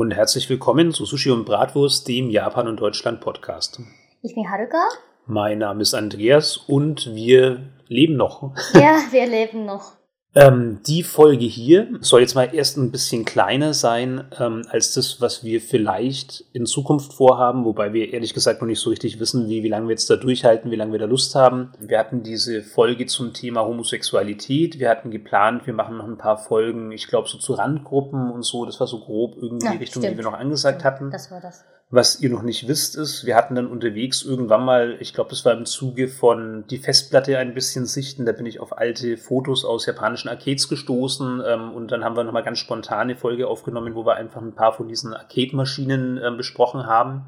und herzlich willkommen zu Sushi und Bratwurst, dem Japan und Deutschland Podcast. Ich bin Haruka. Mein Name ist Andreas und wir leben noch. Ja, wir leben noch. Ähm, die Folge hier soll jetzt mal erst ein bisschen kleiner sein ähm, als das, was wir vielleicht in Zukunft vorhaben, wobei wir ehrlich gesagt noch nicht so richtig wissen, wie, wie lange wir jetzt da durchhalten, wie lange wir da Lust haben. Wir hatten diese Folge zum Thema Homosexualität. Wir hatten geplant, wir machen noch ein paar Folgen, ich glaube, so zu Randgruppen und so. Das war so grob irgendwie Ja, die Richtung, stimmt. die wir noch angesagt hatten. Das war das. Was ihr noch nicht wisst, ist, wir hatten dann unterwegs irgendwann mal, ich glaube, das war im Zuge von die Festplatte ein bisschen sichten, da bin ich auf alte Fotos aus japanischen Arcades gestoßen ähm, und dann haben wir nochmal ganz spontan eine Folge aufgenommen, wo wir einfach ein paar von diesen Arcade-Maschinen ähm, besprochen haben.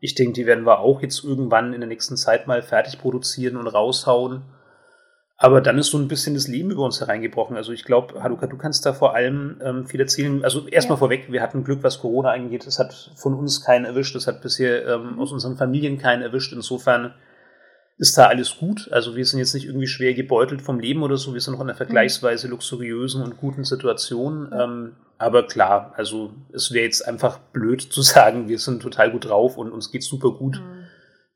Ich denke, die werden wir auch jetzt irgendwann in der nächsten Zeit mal fertig produzieren und raushauen. Aber dann ist so ein bisschen das Leben über uns hereingebrochen. Also ich glaube, Haruka, du kannst da vor allem ähm, viel erzählen. Also erstmal Ja. vorweg, wir hatten Glück, was Corona angeht. Es hat von uns keinen erwischt. Es hat bisher ähm, aus unseren Familien keinen erwischt. Insofern ist da alles gut. Also wir sind jetzt nicht irgendwie schwer gebeutelt vom Leben oder so. Wir sind noch in einer vergleichsweise luxuriösen und guten Situation. Ähm, aber klar, also es wäre jetzt einfach blöd zu sagen, wir sind total gut drauf und uns geht super gut Mhm.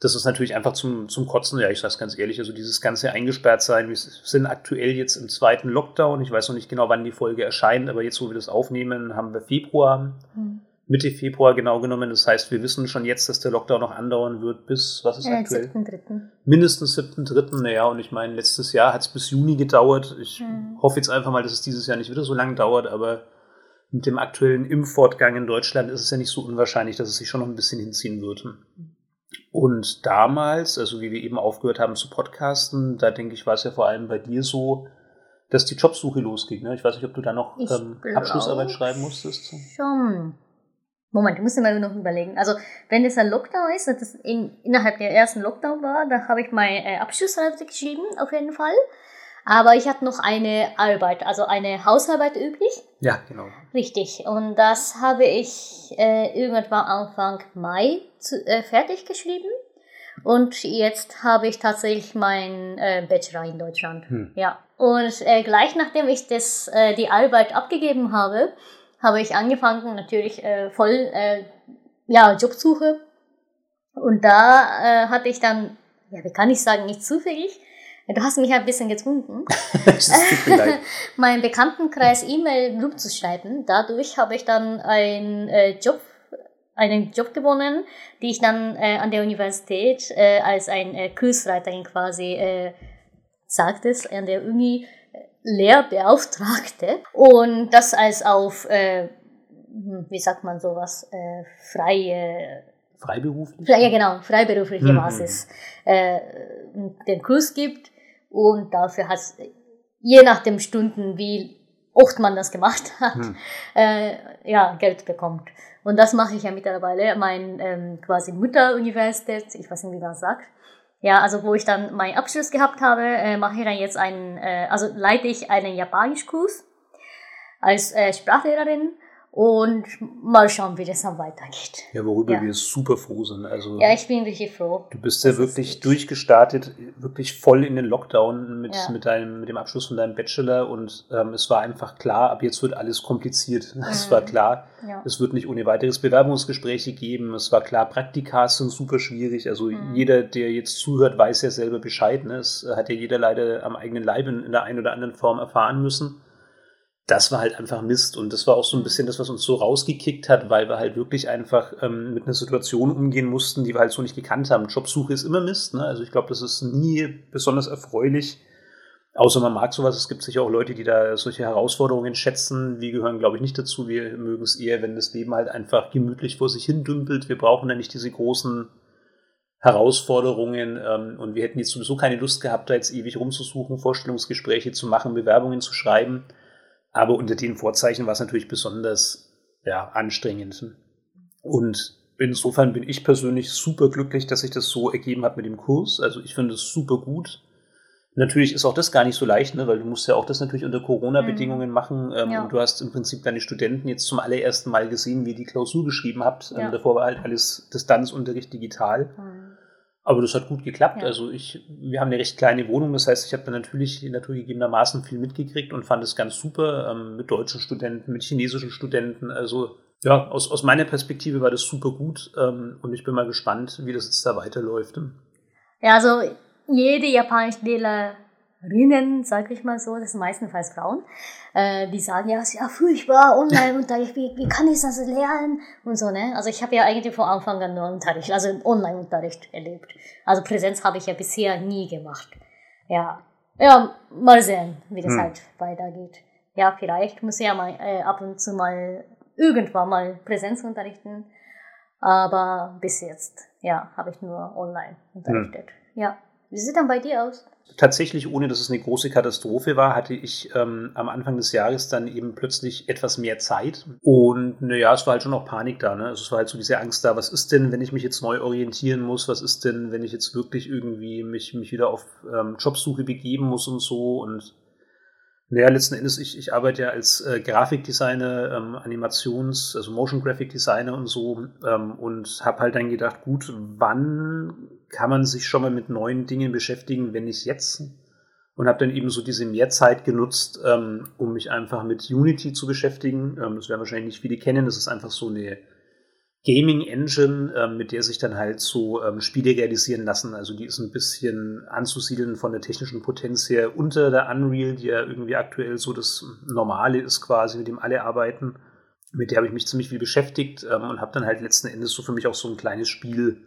Das ist natürlich einfach zum, zum Kotzen, ja, ich sag's ganz ehrlich, also dieses ganze eingesperrt sein, wir sind aktuell jetzt im zweiten Lockdown, ich weiß noch nicht genau, wann die Folge erscheint, aber jetzt, wo wir das aufnehmen, haben wir Februar, Mhm. Mitte Februar genau genommen, das heißt, wir wissen schon jetzt, dass der Lockdown noch andauern wird bis, was ist Äh, aktuell? 7.3. Mindestens 7.3., naja, und ich meine, letztes Jahr hat es bis Juni gedauert, ich Mhm. hoffe jetzt einfach mal, dass es dieses Jahr nicht wieder so lang dauert, aber mit dem aktuellen Impffortgang in Deutschland ist es ja nicht so unwahrscheinlich, dass es sich schon noch ein bisschen hinziehen wird. Und damals, also wie wir eben aufgehört haben zu podcasten, da denke ich, war es ja vor allem bei dir so, dass die Jobsuche losging. Ne? Ich weiß nicht, ob du da noch ähm, Abschlussarbeit schreiben musstest. Schon. Moment, ich muss mal noch überlegen. Also, wenn es ein Lockdown ist, dass das in, innerhalb der ersten Lockdown war, dann habe ich meine äh, Abschlussarbeit geschrieben, auf jeden Fall. Aber ich hatte noch eine Arbeit, also eine Hausarbeit übrig. Ja, genau. Richtig. Und das habe ich äh, irgendwann Anfang Mai zu, äh, fertig geschrieben. Und jetzt habe ich tatsächlich meinen äh, Bachelor in Deutschland. Hm. Ja. Und äh, gleich nachdem ich das, äh, die Arbeit abgegeben habe, habe ich angefangen, natürlich äh, voll äh, ja, Jobsuche. Und da äh, hatte ich dann, ja, wie kann ich sagen, nicht zufällig. Du hast mich ein bisschen gezwungen meinen Bekanntenkreis E-Mail rumzuschreiben. Dadurch habe ich dann einen äh, Job, einen Job gewonnen, die ich dann äh, an der Universität äh, als ein äh, Kursleiterin quasi äh, sagt es an der Uni äh, Lehrbeauftragte und das als auf äh, hm, wie sagt man sowas äh, freie Freiberuflich? ja, genau, freiberufliche Mhm. Basis äh, den Kurs gibt und dafür hat je nach den Stunden, wie oft man das gemacht hat, Hm. äh, ja, Geld bekommt. Und das mache ich ja mittlerweile, mein ähm, quasi Mutteruniversität, ich weiß nicht, wie man das sagt. Ja, also wo ich dann meinen Abschluss gehabt habe, äh, mache ich dann jetzt einen, äh, also leite ich einen Japanischkurs als äh, Sprachlehrerin und mal schauen, wie das dann weitergeht. Ja, worüber Ja. wir super froh sind. Also Ja, ich bin richtig froh. Du bist ja wirklich durchgestartet, wirklich voll in den Lockdown mit, Ja. mit, deinem, mit dem Abschluss von deinem Bachelor und ähm, es war einfach klar, ab jetzt wird alles kompliziert. Es Mhm. war klar, Ja. es wird nicht ohne weiteres Bewerbungsgespräche geben. Es war klar, Praktikas sind super schwierig. Also Mhm. jeder, der jetzt zuhört, weiß ja selber Bescheid. Ne? Es hat ja jeder leider am eigenen Leib in, in der einen oder anderen Form erfahren müssen das war halt einfach Mist. Und das war auch so ein bisschen das, was uns so rausgekickt hat, weil wir halt wirklich einfach ähm, mit einer Situation umgehen mussten, die wir halt so nicht gekannt haben. Jobsuche ist immer Mist. Ne? Also ich glaube, das ist nie besonders erfreulich. Außer man mag sowas. Es gibt sicher auch Leute, die da solche Herausforderungen schätzen. Wir gehören, glaube ich, nicht dazu. Wir mögen es eher, wenn das Leben halt einfach gemütlich vor sich hin dümpelt. Wir brauchen ja nicht diese großen Herausforderungen ähm, und wir hätten jetzt sowieso keine Lust gehabt, da jetzt ewig rumzusuchen, Vorstellungsgespräche zu machen, Bewerbungen zu schreiben. Aber unter den Vorzeichen war es natürlich besonders ja, anstrengend. Und insofern bin ich persönlich super glücklich, dass sich das so ergeben hat mit dem Kurs. Also ich finde es super gut. Natürlich ist auch das gar nicht so leicht, ne? weil du musst ja auch das natürlich unter Corona-Bedingungen machen. Ähm, Ja. Und du hast im Prinzip deine Studenten jetzt zum allerersten Mal gesehen, wie die Klausur geschrieben habt. Ähm, Ja. davor war halt alles Distanzunterricht digital. Mhm. Aber das hat gut geklappt. Ja. Also ich, wir haben eine recht kleine Wohnung, das heißt, ich habe da natürlich naturgegebenermaßen viel mitgekriegt und fand es ganz super ähm, mit deutschen Studenten, mit chinesischen Studenten. Also ja, aus, aus meiner Perspektive war das super gut ähm, und ich bin mal gespannt, wie das jetzt da weiterläuft. Ja, also jede japanische Lehrer Rinnen, sag ich mal so, das sind meistenfalls Frauen, äh, die sagen, ja, es ist ja furchtbar, Online-Unterricht, wie, wie kann ich das lernen und so, ne? Also ich habe ja eigentlich von Anfang an nur Unterricht, also Online-Unterricht erlebt. Also Präsenz habe ich ja bisher nie gemacht. Ja, ja, mal sehen, wie das hm. halt weitergeht. Ja, vielleicht muss ich ja mal äh, ab und zu mal irgendwann mal Präsenz unterrichten, aber bis jetzt, ja, habe ich nur online unterrichtet. Hm. Ja, wie sieht dann bei dir aus? tatsächlich, ohne dass es eine große Katastrophe war, hatte ich ähm, am Anfang des Jahres dann eben plötzlich etwas mehr Zeit. Und naja, es war halt schon noch Panik da. Ne? Also es war halt so diese Angst da, was ist denn, wenn ich mich jetzt neu orientieren muss? Was ist denn, wenn ich jetzt wirklich irgendwie mich, mich wieder auf ähm, Jobsuche begeben muss und so? Und naja, letzten Endes, ich, ich arbeite ja als äh, Grafikdesigner, ähm, Animations-, also Motion Graphic Designer und so ähm, und habe halt dann gedacht, gut, wann kann man sich schon mal mit neuen Dingen beschäftigen, wenn nicht jetzt? Und habe dann eben so diese Mehrzeit genutzt, ähm, um mich einfach mit Unity zu beschäftigen. Ähm, das werden wahrscheinlich nicht viele kennen. Das ist einfach so eine Gaming Engine, ähm, mit der sich dann halt so ähm, Spiele realisieren lassen. Also die ist ein bisschen anzusiedeln von der technischen Potenz her unter der Unreal, die ja irgendwie aktuell so das Normale ist quasi, mit dem alle arbeiten. Mit der habe ich mich ziemlich viel beschäftigt ähm, und habe dann halt letzten Endes so für mich auch so ein kleines Spiel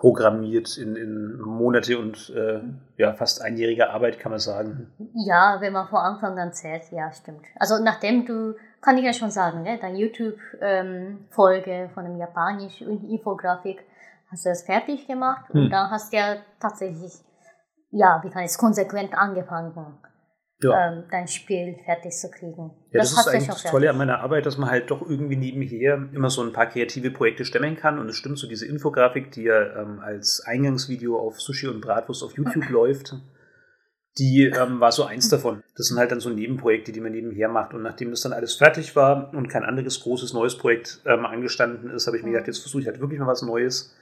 programmiert in, in Monate und äh, ja, fast einjährige Arbeit, kann man sagen. Ja, wenn man vor Anfang an zählt, ja, stimmt. Also nachdem du, kann ich ja schon sagen, ne, deine YouTube-Folge ähm, von dem japanischen Infografik hast du das fertig gemacht hm. und dann hast du ja tatsächlich, ja, wie kann ich es, konsequent angefangen ja. ähm, dein Spiel fertig zu kriegen. Ja, das, das ist eigentlich das Tolle an meiner Arbeit, dass man halt doch irgendwie nebenher immer so ein paar kreative Projekte stemmen kann. Und es stimmt so, diese Infografik, die ja ähm, als Eingangsvideo auf Sushi und Bratwurst auf YouTube läuft, die ähm, war so eins davon. Das sind halt dann so Nebenprojekte, die man nebenher macht. Und nachdem das dann alles fertig war und kein anderes großes neues Projekt ähm, angestanden ist, habe ich mir gedacht, jetzt versuche ich halt wirklich mal was Neues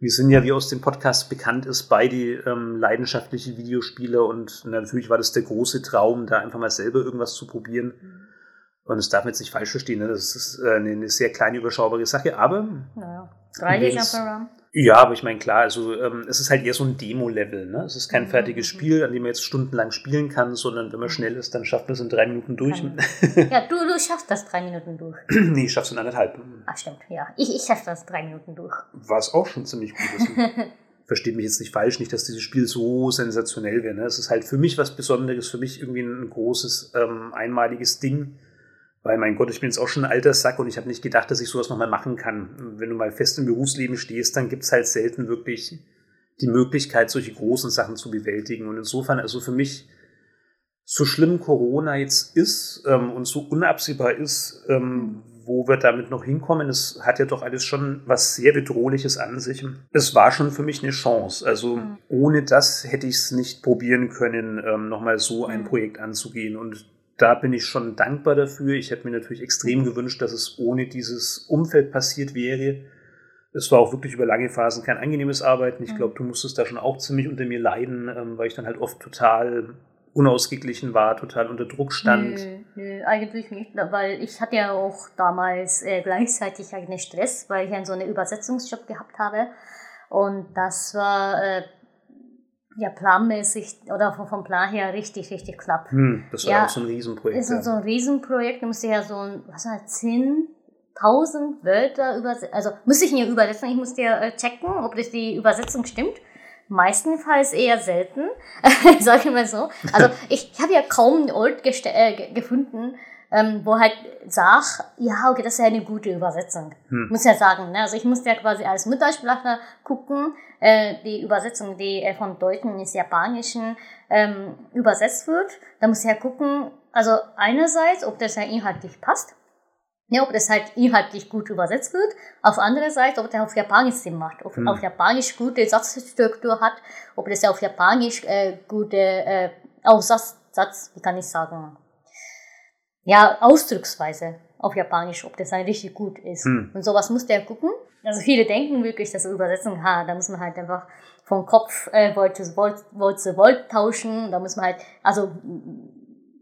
wir sind ja, wie aus dem Podcast bekannt ist, beide ähm, leidenschaftliche Videospieler und natürlich war das der große Traum, da einfach mal selber irgendwas zu probieren. Mhm. Und das darf man jetzt nicht falsch verstehen, ne? das ist äh, eine, sehr kleine, überschaubare Sache, aber. Naja, 3D Jumper ja, aber ich meine, klar, also ähm, es ist halt eher so ein Demo-Level. Ne? Es ist kein mhm. fertiges mhm. Spiel, an dem man jetzt stundenlang spielen kann, sondern wenn man mhm. schnell ist, dann schafft man es in drei Minuten durch. Ja, du, du schaffst das drei Minuten durch. nee, ich schaff's in anderthalb. Ach, stimmt, ja. Ich, ich schaff das drei Minuten durch. Was auch schon ziemlich gut ist. Versteht mich jetzt nicht falsch, nicht, dass dieses Spiel so sensationell wäre. Ne? Es ist halt für mich was Besonderes, für mich irgendwie ein großes, ähm, einmaliges Ding weil, mein Gott, ich bin jetzt auch schon ein alter Sack und ich habe nicht gedacht, dass ich sowas nochmal machen kann. Wenn du mal fest im Berufsleben stehst, dann gibt es halt selten wirklich die Möglichkeit, solche großen Sachen zu bewältigen. Und insofern, also für mich, so schlimm Corona jetzt ist ähm, und so unabsehbar ist, ähm, wo wir damit noch hinkommen, es hat ja doch alles schon was sehr Bedrohliches an sich. Es war schon für mich eine Chance. Also mhm. ohne das hätte ich es nicht probieren können, ähm, nochmal so ein mhm. Projekt anzugehen. Und da bin ich schon dankbar dafür. Ich hätte mir natürlich extrem gewünscht, dass es ohne dieses Umfeld passiert wäre. Es war auch wirklich über lange Phasen kein angenehmes Arbeiten. Ich mhm. glaube, du musstest da schon auch ziemlich unter mir leiden, ähm, weil ich dann halt oft total unausgeglichen war, total unter Druck stand. Nö, nö, eigentlich nicht, weil ich hatte ja auch damals äh, gleichzeitig einen Stress, weil ich ja so einen Übersetzungsjob gehabt habe. Und das war äh, ja planmäßig oder vom Plan her richtig, richtig klappt. Hm, das war ja, auch so ein Riesenprojekt. Das ist so ein Riesenprojekt. Du musst ja so ein, was war das, 10.000 Wörter übersetzen. Also muss ich nicht übersetzen, ich muss dir äh, checken, ob das die Übersetzung stimmt. Meistenfalls eher selten, sage ich mal so. Also ich, ich habe ja kaum einen Ort äh, gefunden, ähm, wo halt sagt, ja, okay, das ist ja eine gute Übersetzung. Hm. Muss ja sagen, ne? Also ich muss ja quasi als Muttersprachler gucken, äh, die Übersetzung, die äh, von Deutschen ins Japanischen ähm, übersetzt wird. Da muss ich ja gucken, also einerseits, ob das ja inhaltlich passt. Ja, ob das halt inhaltlich gut übersetzt wird. Auf andere Seite, ob der auf Japanisch Sinn macht. Ob hm. auf Japanisch gute Satzstruktur hat. Ob das auf Japanisch äh, gute äh, Aussatz, Satz, wie kann ich sagen, ja, Ausdrucksweise auf Japanisch, ob das dann richtig gut ist. Hm. Und sowas muss der gucken. also viele denken wirklich, dass Übersetzung, ha, da muss man halt einfach vom Kopf äh, Wort zu Wort, Wort zu Wort tauschen, da muss man halt, also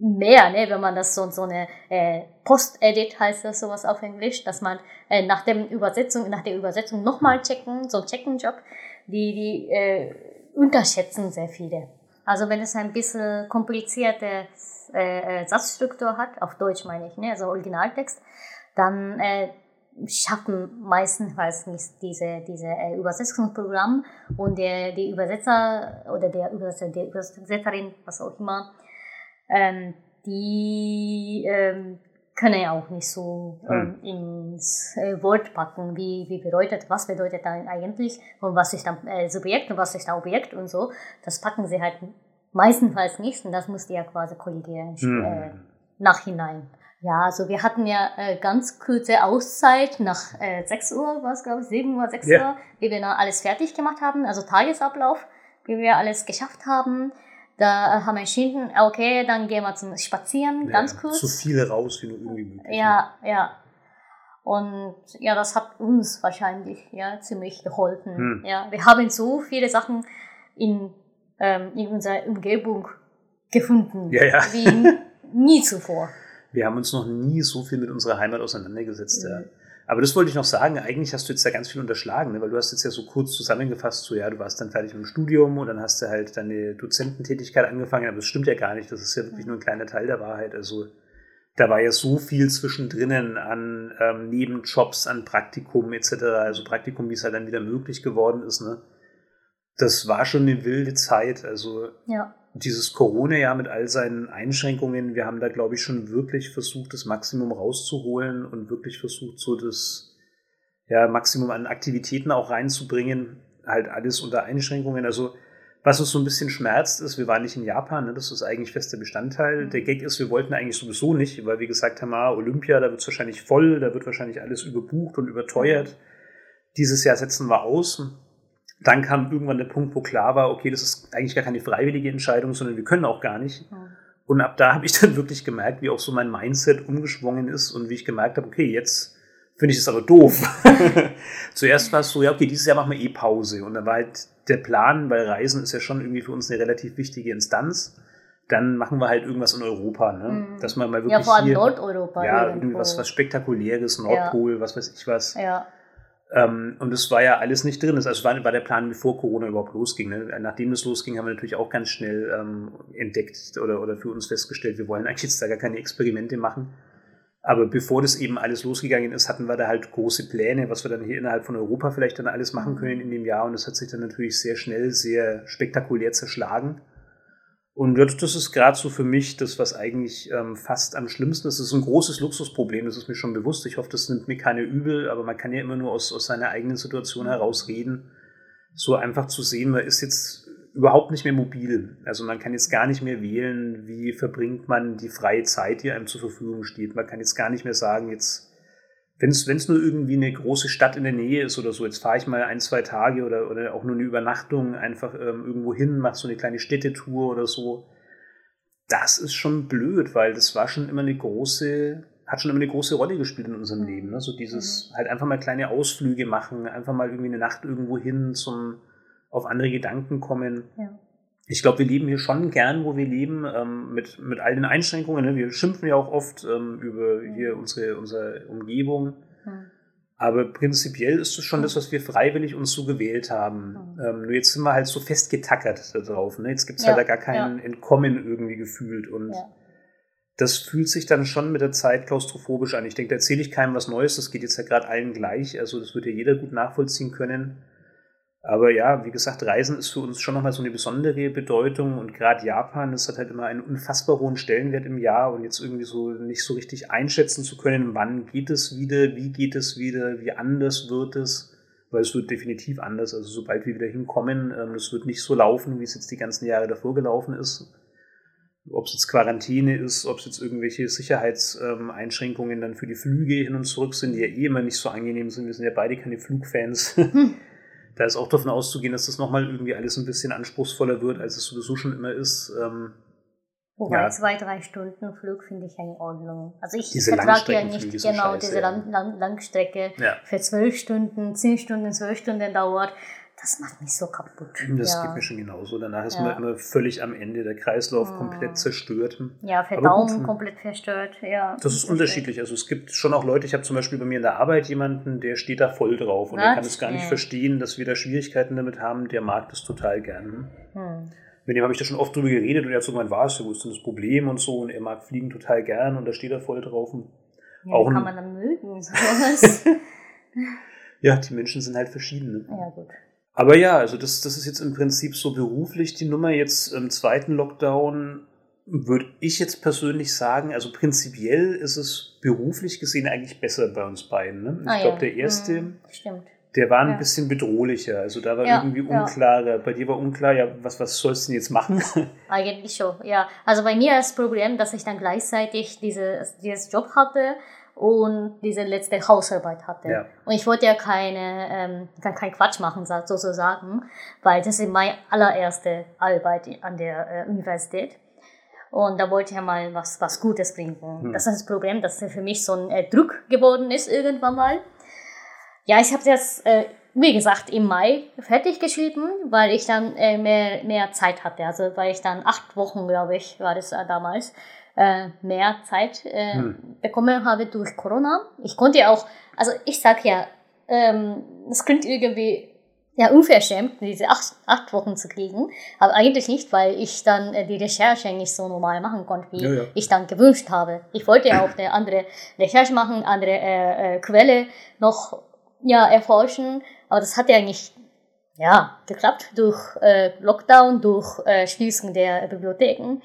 mehr, ne, wenn man das so, so eine äh, Post-Edit heißt das sowas auf Englisch, dass man äh, nach dem Übersetzung, nach der Übersetzung nochmal checken, so ein Checken-Job, die, die äh, unterschätzen sehr viele. Also wenn es ein bisschen komplizierte äh, äh, Satzstruktur hat, auf Deutsch meine ich, ne, also Originaltext, dann äh, schaffen meistens nicht diese, diese äh, Übersetzungsprogramm und der, die Übersetzer oder der Übersetzer, der Übersetzerin, was auch immer, ähm, die ähm, können ja auch nicht so ähm, hm. ins äh, Wort packen, wie, wie bedeutet, was bedeutet dann eigentlich und was ist dann äh, Subjekt und was ist dann Objekt und so. Das packen sie halt meistenfalls nicht und das musste ja quasi kollidieren hm. äh, nachhinein. Ja, also wir hatten ja äh, ganz kurze Auszeit nach äh, 6 Uhr, was glaube ich, 7 Uhr, 6 yeah. Uhr, wie wir dann alles fertig gemacht haben, also Tagesablauf, wie wir alles geschafft haben. Da haben wir entschieden, okay, dann gehen wir zum Spazieren, ja, ganz kurz. So viele raus, wie nur irgendwie möglich. Ja, ja. Und ja, das hat uns wahrscheinlich ja ziemlich geholfen. Hm. Ja, wir haben so viele Sachen in, ähm, in unserer Umgebung gefunden, ja, ja. wie nie zuvor. Wir haben uns noch nie so viel mit unserer Heimat auseinandergesetzt. Mhm. Ja. Aber das wollte ich noch sagen, eigentlich hast du jetzt da ganz viel unterschlagen, ne? weil du hast jetzt ja so kurz zusammengefasst, so ja, du warst dann fertig mit dem Studium und dann hast du halt deine Dozententätigkeit angefangen, aber das stimmt ja gar nicht, das ist ja wirklich nur ein kleiner Teil der Wahrheit. Also da war ja so viel zwischendrin an ähm, Nebenjobs, an Praktikum etc., also Praktikum, wie es halt dann wieder möglich geworden ist, ne? Das war schon eine wilde Zeit, also ja dieses Corona-Jahr mit all seinen Einschränkungen, wir haben da, glaube ich, schon wirklich versucht, das Maximum rauszuholen und wirklich versucht, so das ja, Maximum an Aktivitäten auch reinzubringen. Halt alles unter Einschränkungen. Also, was uns so ein bisschen schmerzt, ist, wir waren nicht in Japan, ne? das ist eigentlich fester Bestandteil. Mhm. Der Gag ist, wir wollten eigentlich sowieso nicht, weil wir gesagt haben, ah, Olympia, da wird es wahrscheinlich voll, da wird wahrscheinlich alles überbucht und überteuert. Mhm. Dieses Jahr setzen wir aus dann kam irgendwann der Punkt, wo klar war, okay, das ist eigentlich gar keine freiwillige Entscheidung, sondern wir können auch gar nicht. Ja. Und ab da habe ich dann wirklich gemerkt, wie auch so mein Mindset umgeschwungen ist und wie ich gemerkt habe, okay, jetzt finde ich es aber doof. Zuerst war es so, ja, okay, dieses Jahr machen wir eh Pause. Und dann war halt der Plan, weil Reisen ist ja schon irgendwie für uns eine relativ wichtige Instanz. Dann machen wir halt irgendwas in Europa, ne? Mhm. Dass man mal wirklich. Ja, vor allem hier, Nordeuropa. Ja, irgendwie was, was Spektakuläres, Nordpol, ja. was weiß ich was. Ja. Ähm, und es war ja alles nicht drin. Das also war, war der Plan, bevor Corona überhaupt losging. Ne? Nachdem es losging, haben wir natürlich auch ganz schnell ähm, entdeckt oder, oder für uns festgestellt, wir wollen eigentlich jetzt da gar keine Experimente machen. Aber bevor das eben alles losgegangen ist, hatten wir da halt große Pläne, was wir dann hier innerhalb von Europa vielleicht dann alles machen können in dem Jahr. Und das hat sich dann natürlich sehr schnell, sehr spektakulär zerschlagen. Und das ist gerade so für mich das, was eigentlich ähm, fast am schlimmsten ist. Das ist ein großes Luxusproblem, das ist mir schon bewusst. Ich hoffe, das nimmt mir keine übel, aber man kann ja immer nur aus, aus seiner eigenen Situation heraus reden. So einfach zu sehen, man ist jetzt überhaupt nicht mehr mobil. Also man kann jetzt gar nicht mehr wählen, wie verbringt man die freie Zeit, die einem zur Verfügung steht. Man kann jetzt gar nicht mehr sagen, jetzt wenn es nur irgendwie eine große Stadt in der Nähe ist oder so, jetzt fahre ich mal ein, zwei Tage oder, oder auch nur eine Übernachtung einfach ähm, irgendwo hin, mache so eine kleine Städtetour oder so. Das ist schon blöd, weil das war schon immer eine große, hat schon immer eine große Rolle gespielt in unserem Leben. Ne? So dieses mhm. halt einfach mal kleine Ausflüge machen, einfach mal irgendwie eine Nacht irgendwo hin zum auf andere Gedanken kommen. Ja ich glaube, wir leben hier schon gern, wo wir leben, ähm, mit, mit all den Einschränkungen. Ne? Wir schimpfen ja auch oft ähm, über hier unsere, unsere Umgebung. Mhm. Aber prinzipiell ist es schon das, was wir freiwillig uns so gewählt haben. Mhm. Ähm, nur jetzt sind wir halt so festgetackert da drauf. Ne? Jetzt gibt es ja, halt da gar kein ja. Entkommen irgendwie gefühlt. Und ja. das fühlt sich dann schon mit der Zeit klaustrophobisch an. Ich denke, da erzähle ich keinem was Neues. Das geht jetzt ja gerade allen gleich. Also das wird ja jeder gut nachvollziehen können. Aber ja, wie gesagt, Reisen ist für uns schon nochmal so eine besondere Bedeutung und gerade Japan, das hat halt immer einen unfassbar hohen Stellenwert im Jahr und jetzt irgendwie so nicht so richtig einschätzen zu können, wann geht es wieder, wie geht es wieder, wie anders wird es, weil es wird definitiv anders. Also sobald wir wieder hinkommen, ähm, wird nicht so laufen, wie es jetzt die ganzen Jahre davor gelaufen ist. Ob es jetzt Quarantäne ist, ob es jetzt irgendwelche Sicherheitseinschränkungen dann für die Flüge hin und zurück sind, die ja eh immer nicht so angenehm sind. Wir sind ja beide keine Flugfans. Da ist auch davon auszugehen, dass das nochmal irgendwie alles ein bisschen anspruchsvoller wird, als es sowieso schon immer ist. Ähm, Wobei Ja. zwei, drei Stunden Flug finde ich ja in Ordnung. Also ich Diese vertrage ja nicht genau scheiße, diese ja. Lang Lang Langstrecke Ja. für zwölf Stunden, zehn Stunden, zwölf Stunden dauert. Das macht mich so kaputt. Das ja. geht mir schon genauso. Danach ist Ja. man immer völlig am Ende, der Kreislauf Mhm. komplett zerstört. ja, Verdauung gut. komplett verstört. Ja, Das ist unterschiedlich. Also es gibt schon auch Leute, ich habe zum Beispiel bei mir in der Arbeit jemanden, der steht da voll drauf und der Was? kann es gar nicht Nee. verstehen, dass wir da Schwierigkeiten damit haben. Der mag das total gern. Hm. Mit dem habe ich da schon oft drüber geredet und er hat so gemeint, was, wo ist denn das Problem und so und er mag Fliegen total gern und da steht er voll drauf. Und Ja, Auch wie kann man dann mögen, sowas. ja, die Menschen sind halt verschieden. Ne? ja, gut. Aber ja, also das, das ist jetzt im Prinzip so beruflich die Nummer. Jetzt im zweiten Lockdown würde ich jetzt persönlich sagen, also prinzipiell ist es beruflich gesehen eigentlich besser bei uns beiden. Ne? Ich Ah, glaube, ja. der erste, Hm, der war ein Ja. bisschen bedrohlicher. Also da war Ja, irgendwie unklarer. Bei dir war unklar, ja, was, was sollst du denn jetzt machen? Eigentlich schon, ja. Also bei mir ist das Problem, dass ich dann gleichzeitig diese, dieses Job hatte und diese letzte Hausarbeit hatte. Ja. Und ich wollte ja keine, ähm, kein, kein Quatsch machen, sa- sozusagen, weil das ist meine allererste Arbeit an der äh, Universität. Und da wollte ich ja mal was, was Gutes bringen. Hm. Das ist das Problem, dass für mich so ein äh, Druck geworden ist irgendwann mal. Ja, ich habe das, äh, wie gesagt, im Mai fertig geschrieben, weil ich dann äh, mehr, mehr Zeit hatte. Also weil ich dann acht Wochen, glaube ich, war das äh, damals, äh, mehr Zeit äh, Hm. bekommen habe durch Corona. Ich konnte ja auch, also ich sag ja, ähm, es klingt irgendwie ja unverschämt, diese acht, acht Wochen zu kriegen, aber eigentlich nicht, weil ich dann äh, die Recherche nicht so normal machen konnte, wie Ja, ja. ich dann gewünscht habe. Ich wollte ja auch eine andere Recherche machen, andere äh, äh, Quelle noch ja, erforschen, aber das hat ja nicht ja, geklappt durch äh, Lockdown, durch äh, Schließung der Bibliotheken.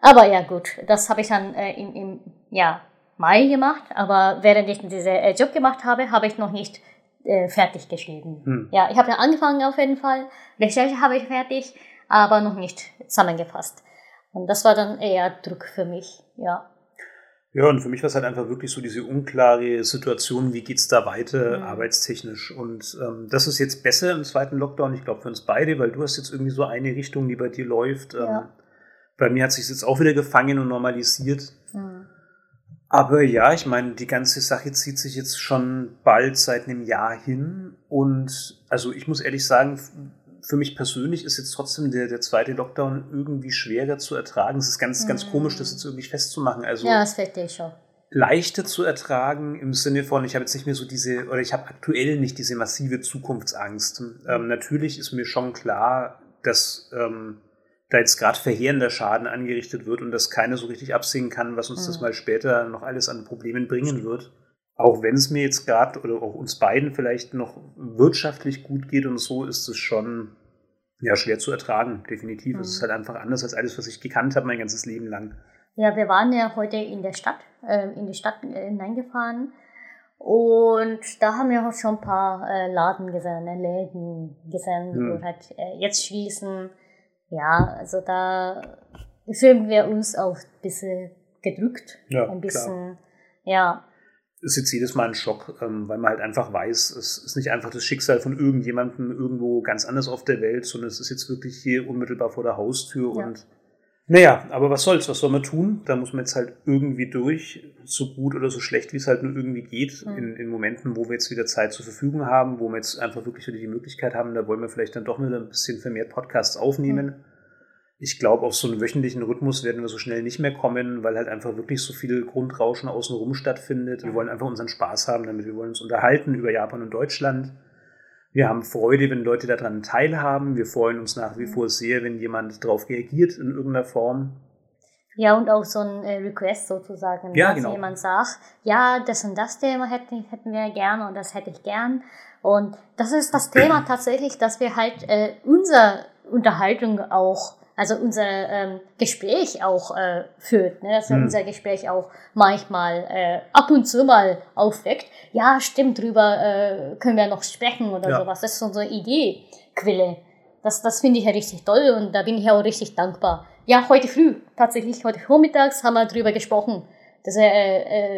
Aber ja gut, das habe ich dann äh, im, im ja, Mai gemacht, aber während ich diesen äh, Job gemacht habe, habe ich noch nicht äh, fertig geschrieben. Hm. Ja, ich habe dann angefangen auf jeden Fall, Recherche habe ich fertig, aber noch nicht zusammengefasst. Und das war dann eher Druck für mich, ja. Ja, und für mich war es halt einfach wirklich so diese unklare Situation, wie geht's da weiter Mhm. arbeitstechnisch. Und ähm, das ist jetzt besser im zweiten Lockdown, ich glaube für uns beide, weil du hast jetzt irgendwie so eine Richtung, die bei dir läuft. Ähm, Ja. Bei mir hat sich jetzt auch wieder gefangen und normalisiert. Hm. Aber ja, ich meine, die ganze Sache zieht sich jetzt schon bald seit einem Jahr hin. Und also ich muss ehrlich sagen, für mich persönlich ist jetzt trotzdem der, der zweite Lockdown irgendwie schwerer zu ertragen. Es ist ganz, ganz Mhm. komisch, das jetzt irgendwie festzumachen. Also Ja, das verstehe ich schon. leichter zu ertragen im Sinne von, ich habe jetzt nicht mehr so diese, oder ich habe aktuell nicht diese massive Zukunftsangst. Ähm, natürlich ist mir schon klar, dass ähm, da jetzt gerade verheerender Schaden angerichtet wird und dass keiner so richtig absehen kann, was uns das Mhm. mal später noch alles an Problemen bringen wird. Auch wenn es mir jetzt gerade oder auch uns beiden vielleicht noch wirtschaftlich gut geht und so, ist es schon ja, schwer zu ertragen, definitiv. Es Mhm. ist halt einfach anders als alles, was ich gekannt habe mein ganzes Leben lang. Ja, wir waren ja heute in der Stadt, äh, in die Stadt äh, hineingefahren. Und da haben wir auch schon ein paar äh, Laden gesehen, äh, Läden gesehen, Hm. die halt äh, jetzt schließen. Ja, also da fühlen wir uns auch ein bisschen gedrückt. Ja, ein klar. bisschen, ja. Ist jetzt jedes Mal ein Schock, ähm, weil man halt einfach weiß, es ist nicht einfach das Schicksal von irgendjemandem irgendwo ganz anders auf der Welt, sondern es ist jetzt wirklich hier unmittelbar vor der Haustür Ja. und naja, aber was soll's, was soll man tun? Da muss man jetzt halt irgendwie durch, so gut oder so schlecht, wie es halt nur irgendwie geht, Mhm. in, in Momenten, wo wir jetzt wieder Zeit zur Verfügung haben, wo wir jetzt einfach wirklich wieder die Möglichkeit haben, da wollen wir vielleicht dann doch wieder ein bisschen vermehrt Podcasts aufnehmen. Ich glaube, auf so einen wöchentlichen Rhythmus werden wir so schnell nicht mehr kommen, weil halt einfach wirklich so viel Grundrauschen außenrum stattfindet. Wir wollen einfach unseren Spaß haben damit. Wir wollen uns unterhalten über Japan und Deutschland. Wir haben Freude, wenn Leute daran teilhaben. Wir freuen uns nach wie vor sehr, wenn jemand darauf reagiert in irgendeiner Form. Ja, und auch so ein äh, Request sozusagen, Ja, dass genau. jemand sagt, ja, das und das Thema hätten, hätten wir gerne und das hätte ich gern. Und das ist das Thema tatsächlich, dass wir halt äh, unsere Unterhaltung auch, also unser ähm, Gespräch auch äh, führt, ne? dass Hm. unser Gespräch auch manchmal äh, ab und zu mal aufweckt. Ja, stimmt, drüber äh, können wir noch sprechen oder Ja. sowas. Das ist eine Ideequelle. Das, das finde ich ja richtig toll und da bin ich auch richtig dankbar. Ja, heute früh, tatsächlich, heute vormittags haben wir drüber gesprochen. Das, äh,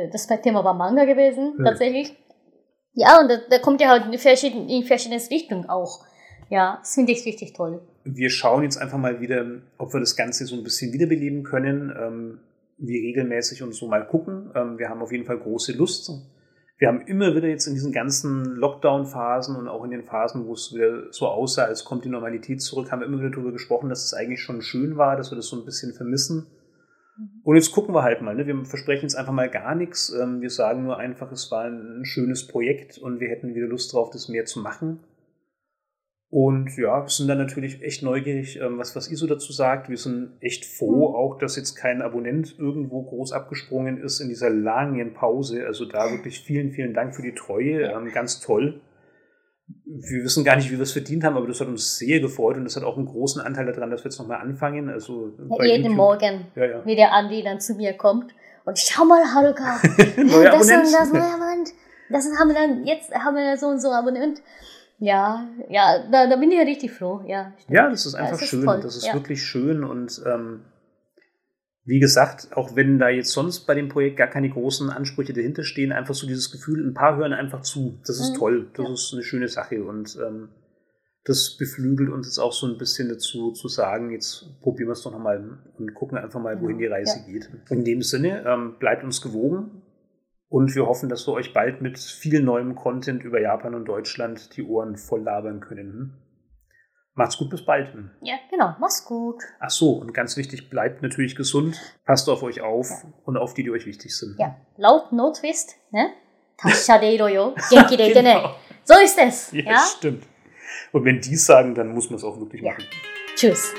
äh, das Thema war Manga gewesen, Ja. tatsächlich. Ja, und da, da kommt ja halt in verschiedene, in verschiedene Richtungen auch. Ja, das finde ich richtig toll. Wir schauen jetzt einfach mal wieder, ob wir das Ganze so ein bisschen wiederbeleben können. Ähm, wie regelmäßig und so mal gucken. Ähm, wir haben auf jeden Fall große Lust. Wir haben immer wieder jetzt in diesen ganzen Lockdown-Phasen und auch in den Phasen, wo es wieder so aussah, als kommt die Normalität zurück, haben wir immer wieder darüber gesprochen, dass es eigentlich schon schön war, dass wir das so ein bisschen vermissen. Mhm. Und jetzt gucken wir halt mal. Ne? Wir versprechen jetzt einfach mal gar nichts. Ähm, wir sagen nur einfach, es war ein schönes Projekt und wir hätten wieder Lust drauf, das mehr zu machen. Und ja, wir sind dann natürlich echt neugierig, ähm, was, was ISO dazu sagt. Wir sind echt froh, mhm. auch dass jetzt kein Abonnent irgendwo groß abgesprungen ist in dieser langen Pause. Also da wirklich vielen, vielen Dank für die Treue. Ähm, ganz toll. Wir wissen gar nicht, wie wir es verdient haben, aber das hat uns sehr gefreut und das hat auch einen großen Anteil daran, dass wir jetzt nochmal anfangen. Also ja, jeden YouTube. Morgen, ja, ja. wie der Andi dann zu mir kommt und schau mal, Haruka, das, das, das, das haben wir dann, jetzt haben wir so und so Abonnent. Ja, ja, da, da bin ich ja richtig froh. Ja, ja das ist einfach ja, schön. Ist das ist ja. wirklich schön und ähm, wie gesagt, auch wenn da jetzt sonst bei dem Projekt gar keine großen Ansprüche dahinter stehen, einfach so dieses Gefühl, ein paar hören einfach zu. Das ist mhm. toll, das ja. ist eine schöne Sache und ähm, das beflügelt uns jetzt auch so ein bisschen dazu zu sagen, jetzt probieren wir es doch nochmal und gucken einfach mal, wohin die Reise geht. In dem Sinne, ähm, bleibt uns gewogen, und wir hoffen, dass wir euch bald mit viel neuem Content über Japan und Deutschland die Ohren voll labern können. Macht's gut, bis bald. Ja, genau. Mach's gut. Ach so, und ganz wichtig, bleibt natürlich gesund. Passt auf euch auf ja. und auf die, die euch wichtig sind. Ja, laut No Twist, ne? Tashadeiro Genki de genau. So ist es. Ja, ja, stimmt. Und wenn die sagen, dann muss man es auch wirklich machen. Tschüss.